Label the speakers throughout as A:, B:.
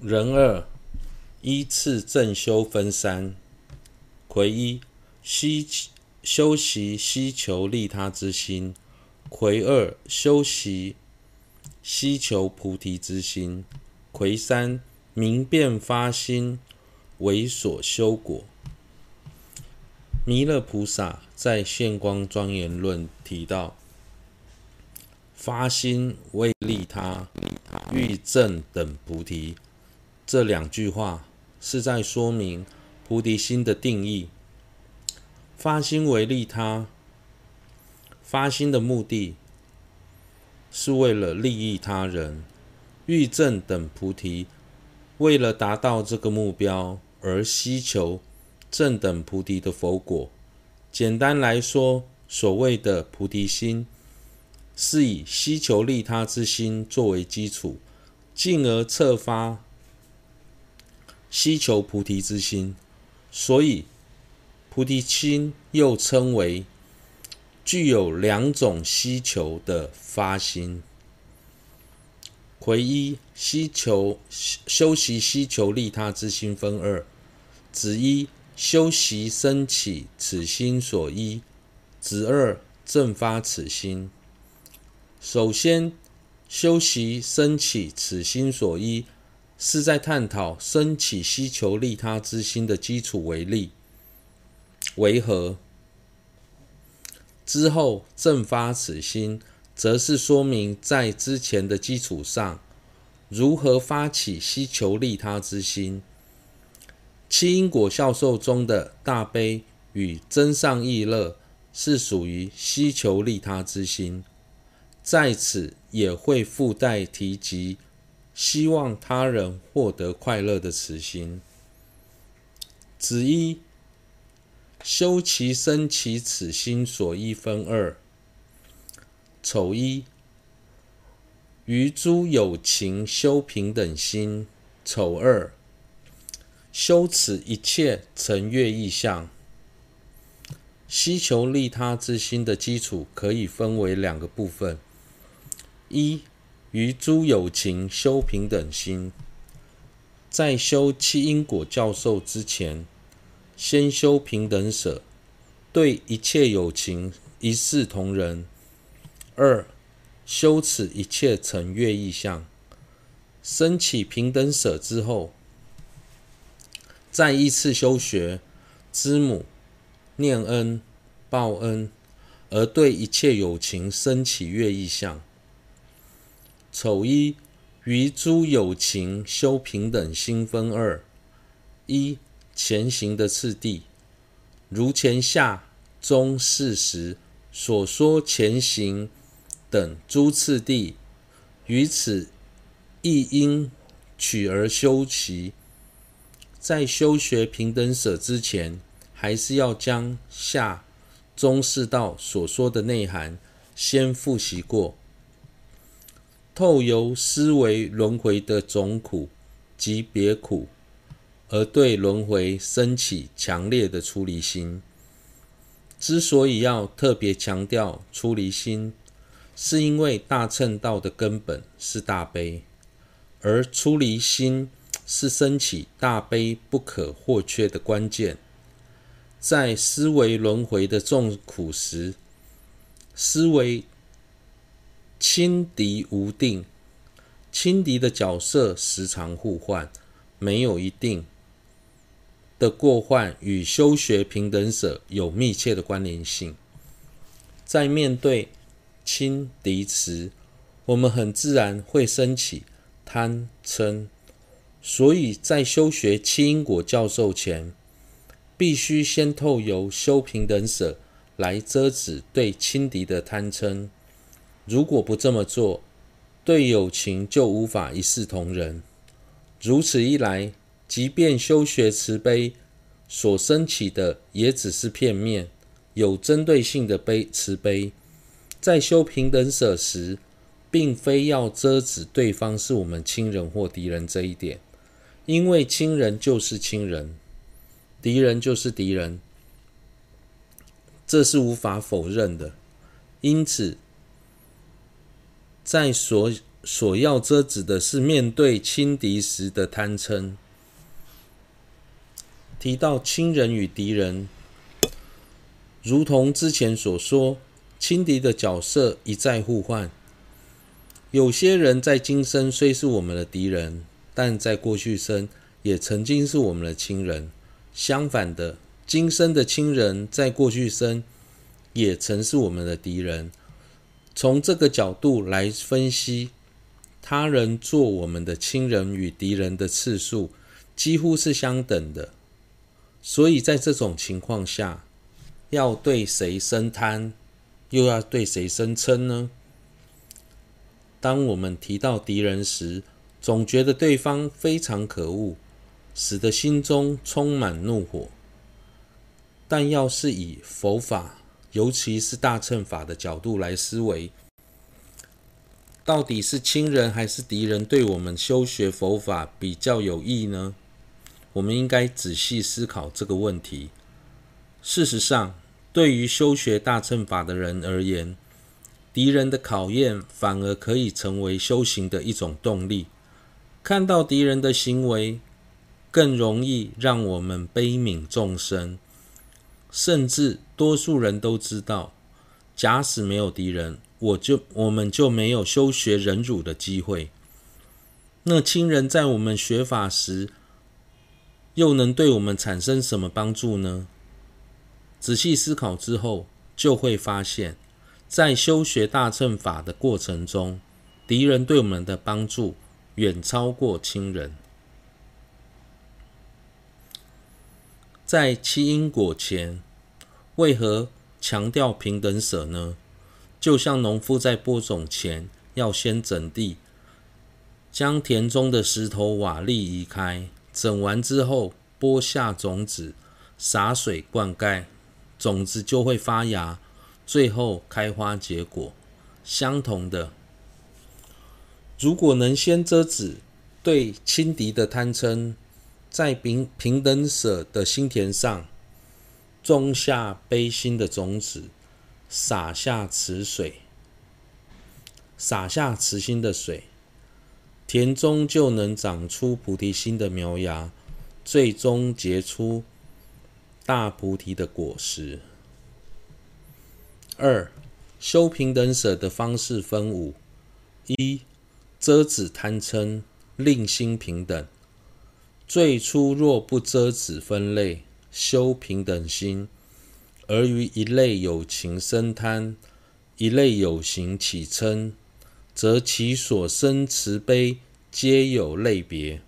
A: 人二依次正修分三：魁一希修习希求利他之心；魁二修习希求菩提之心；魁三明辨发心为所修果。弥勒菩萨在《现光庄严论》提到：“发心为利他，欲证等菩提。”这两句话是在说明菩提心的定义。发心为利他，发心的目的是为了利益他人，欲证等菩提，为了达到这个目标而希求正等菩提的佛果。简单来说，所谓的菩提心，是以希求利他之心作为基础，进而策发。希求菩提之心，所以菩提心又称为具有两种希求的发心。癸一希求修习希求利他之心分二：子一修习生起此心所依；子二正发此心。首先，修习生起此心所依。是在探讨升起希求利他之心的基础为例，为何？之后正发此心，则是说明在之前的基础上，如何发起希求利他之心。七因果教授中的大悲与真上意乐是属于希求利他之心，在此也会附带提及。希望他人获得快乐的慈心。子一修其生起此心所依分二：丑一于诸有情修平等心；丑二修此一切尘悦意象。希求利他之心的基础可以分为两个部分：一。于诸有情修平等心，在修七因果教授之前，先修平等舍，对一切有情一视同仁。二，修此一切成悦意相，生起平等舍之后，再依次修学知母、念恩、报恩，而对一切有情生起悦意相。丑一于诸有情修平等心分二：一前行的次第，如前下中四时所说前行等诸次第，于此亦应取而修习。在修学平等舍之前，还是要将下中士道所说的内涵先复习过。透由思维轮回的总苦及别苦，而对轮回升起强烈的出离心。之所以要特别强调出离心，是因为大乘道的根本是大悲，而出离心是升起大悲不可或缺的关键。在思维轮回的重苦时，思维。轻敌无定，轻敌的角色时常互换，没有一定的过换，与修学平等舍有密切的关联性。在面对轻敌时，我们很自然会升起贪嗔，所以在修学七因果教授前，必须先透由修平等舍来遮止对轻敌的贪嗔。如果不这么做，对友情就无法一视同仁。如此一来，即便修学慈悲，所生起的也只是片面、有针对性的悲慈悲。在修平等舍时，并非要遮止对方是我们亲人或敌人这一点，因为亲人就是亲人，敌人就是敌人，这是无法否认的。因此，在所所要遮止的是面对轻敌时的贪嗔。提到亲人与敌人，如同之前所说，轻敌的角色一再互换。有些人在今生虽是我们的敌人，但在过去生也曾经是我们的亲人。相反的，今生的亲人在过去生也曾是我们的敌人。从这个角度来分析，他人做我们的亲人与敌人的次数几乎是相等的。所以在这种情况下，要对谁生贪，又要对谁生嗔呢？当我们提到敌人时，总觉得对方非常可恶，使得心中充满怒火。但要是以佛法，尤其是大乘法的角度来思维，到底是亲人还是敌人对我们修学佛法比较有益呢？我们应该仔细思考这个问题。事实上，对于修学大乘法的人而言，敌人的考验反而可以成为修行的一种动力。看到敌人的行为，更容易让我们悲悯众生。甚至多数人都知道，假使没有敌人，我就我们就没有修学忍辱的机会。那亲人在我们学法时，又能对我们产生什么帮助呢？仔细思考之后，就会发现，在修学大乘法的过程中，敌人对我们的帮助远超过亲人。在七因果前，为何强调平等舍呢？就像农夫在播种前，要先整地，将田中的石头瓦砾移开。整完之后，播下种子，洒水灌溉，种子就会发芽，最后开花结果。相同的，如果能先遮止对轻敌的贪嗔，在平平等舍的心田上种下悲心的种子，洒下慈水，洒下慈心的水。田中就能长出菩提心的苗芽，最终结出大菩提的果实。二、修平等舍的方式分五：一、遮止贪嗔，令心平等。最初若不遮止分类，修平等心，而于一类有情生贪，一类有情起嗔。则其所生慈悲皆有类别，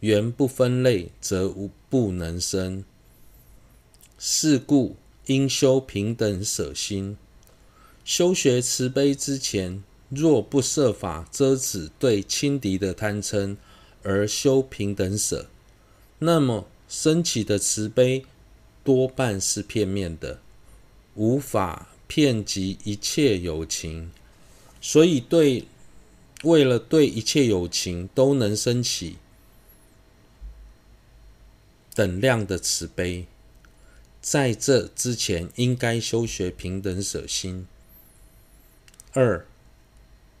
A: 缘不分类，则无不能生。是故应修平等舍心。修学慈悲之前，若不设法遮止对轻敌的贪嗔，而修平等舍，那么升起的慈悲多半是片面的，无法遍及一切有情。所以，对为了对一切有情都能升起等量的慈悲，在这之前应该修学平等舍心。二、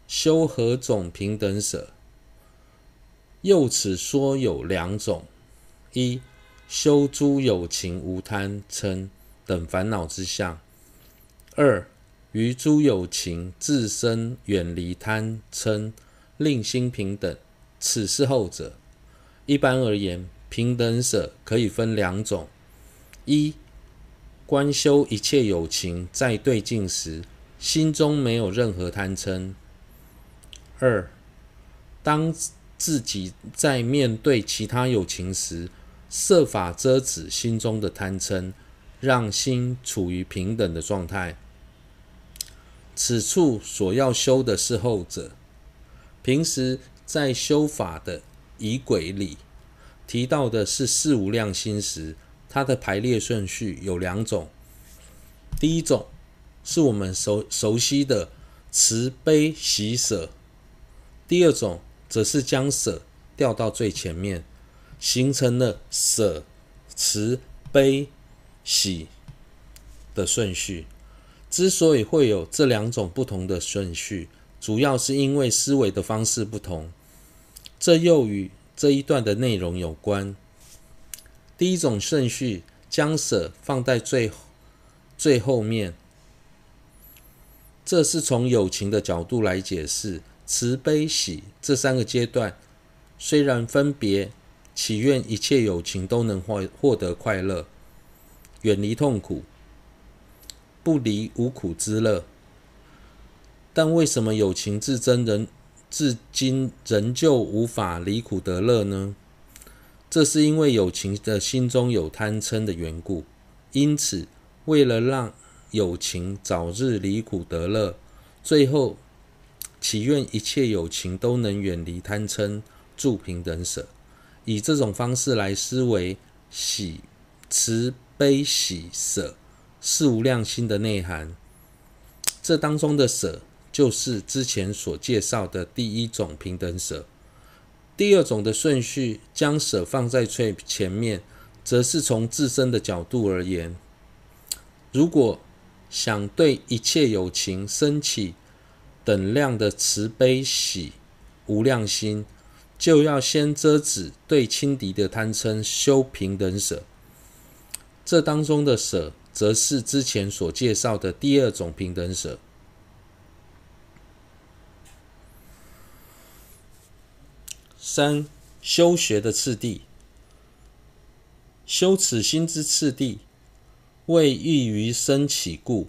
A: 修何种平等舍？又此说有两种：一、修诸有情无贪嗔等烦恼之相；二、于诸有情自身远离贪嗔，令心平等，此是后者。一般而言，平等舍可以分两种：一、观修一切有情在对境时，心中没有任何贪嗔；二、当自己在面对其他有情时，设法遮止心中的贪嗔，让心处于平等的状态。此处所要修的是后者。平时在修法的仪轨里提到的是四无量心时，它的排列顺序有两种。第一种是我们熟熟悉的慈悲喜舍，第二种则是将舍调到最前面，形成了舍慈悲喜的顺序。之所以会有这两种不同的顺序，主要是因为思维的方式不同。这又与这一段的内容有关。第一种顺序将舍放在最最后面，这是从友情的角度来解释慈悲喜这三个阶段，虽然分别祈愿一切友情都能获获得快乐，远离痛苦，不离无苦之乐，但为什么友情至真人至今仍旧无法离苦得乐呢？这是因为友情的心中有贪嗔的缘故。因此，为了让友情早日离苦得乐，最后祈愿一切友情都能远离贪嗔，住平等舍。以这种方式来思维喜、慈悲、喜、舍四无量心的内涵。这当中的舍，就是之前所介绍的第一种平等舍，第二种的顺序将舍放在最前面，则是从自身的角度而言。如果想对一切有情升起等量的慈悲喜无量心，就要先遮止对轻敌的贪嗔，修平等舍。这当中的舍，则是之前所介绍的第二种平等舍。三、修学的次第，修此心之次第，为易于生起故，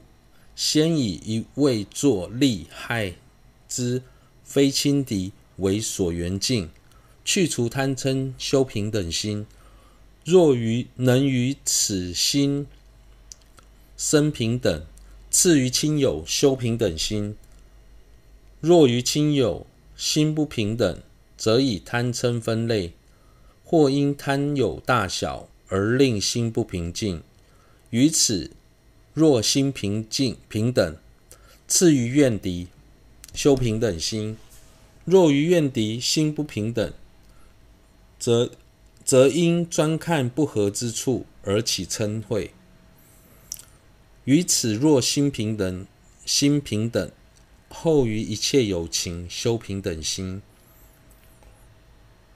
A: 先以一味作利害之非轻敌为所缘境，去除贪嗔，修平等心。若于能于此心生平等，次于亲友修平等心；若于亲友心不平等，则以贪嗔分类，或因贪有大小而令心不平静。于此，若心平静平等，次于怨敌，修平等心；若于怨敌心不平等，则则因专看不合之处而起嗔恚。于此，若心平等，心平等，后于一切有情修平等心。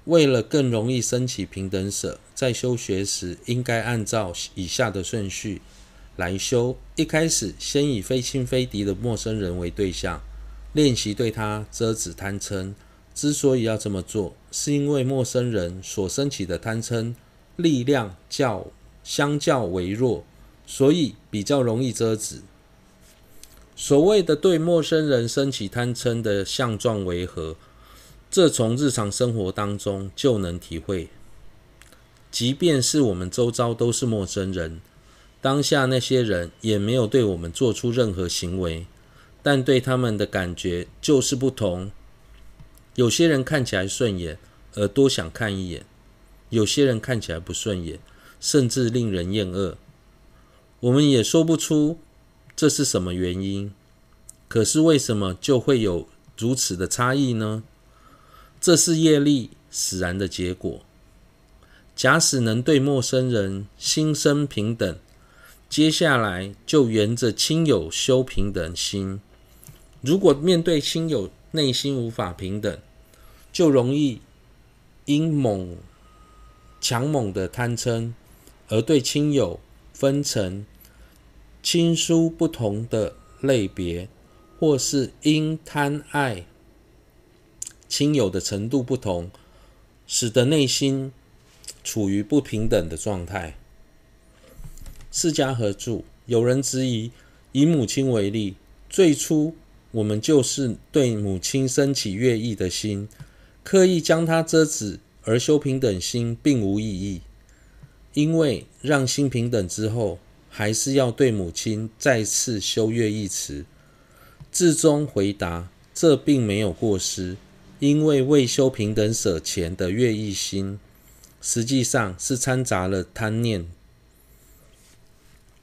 A: 为了更容易生起平等舍，在修学时应该按照以下的顺序来修。一开始，先以非亲非敌的陌生人为对象，练习对他遮止贪嗔。之所以要这么做，是因为陌生人所生起的贪嗔力量较相较为弱，所以比较容易遮止。所谓的对陌生人生起贪嗔的相状为何？这从日常生活当中就能体会，即便是我们周遭都是陌生人，当下那些人也没有对我们做出任何行为，但对他们的感觉就是不同。有些人看起来顺眼，而多想看一眼；有些人看起来不顺眼，甚至令人厌恶。我们也说不出这是什么原因，可是为什么就会有如此的差异呢？这是业力使然的结果。假使能对陌生人心生平等，接下来就沿着亲友修平等心。如果面对亲友内心无法平等，就容易因猛强猛的贪嗔，而对亲友分成亲疏不同的类别，或是因贪爱。亲友的程度不同，使得内心处于不平等的状态。释迦合著，有人质疑，以母亲为例，最初我们就是对母亲升起悦意的心，刻意将它遮止而修平等心，并无意义。因为让心平等之后，还是要对母亲再次修悦意持。至终回答，这并没有过失。因为未修平等舍前的悦意心，实际上是掺杂了贪念；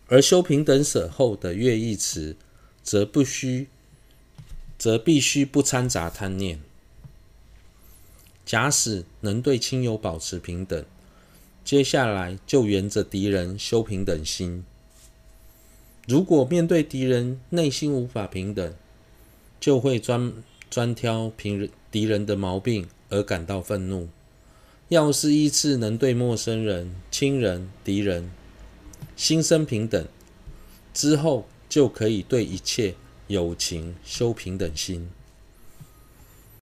A: 而修平等舍后的悦意持，则不须，则必须不掺杂贪念。假使能对亲友保持平等，接下来就沿着敌人修平等心。如果面对敌人内心无法平等，就会专。专挑平敌人的毛病而感到愤怒。要是依次能对陌生人、亲人、敌人心生平等，之后就可以对一切友情修平等心。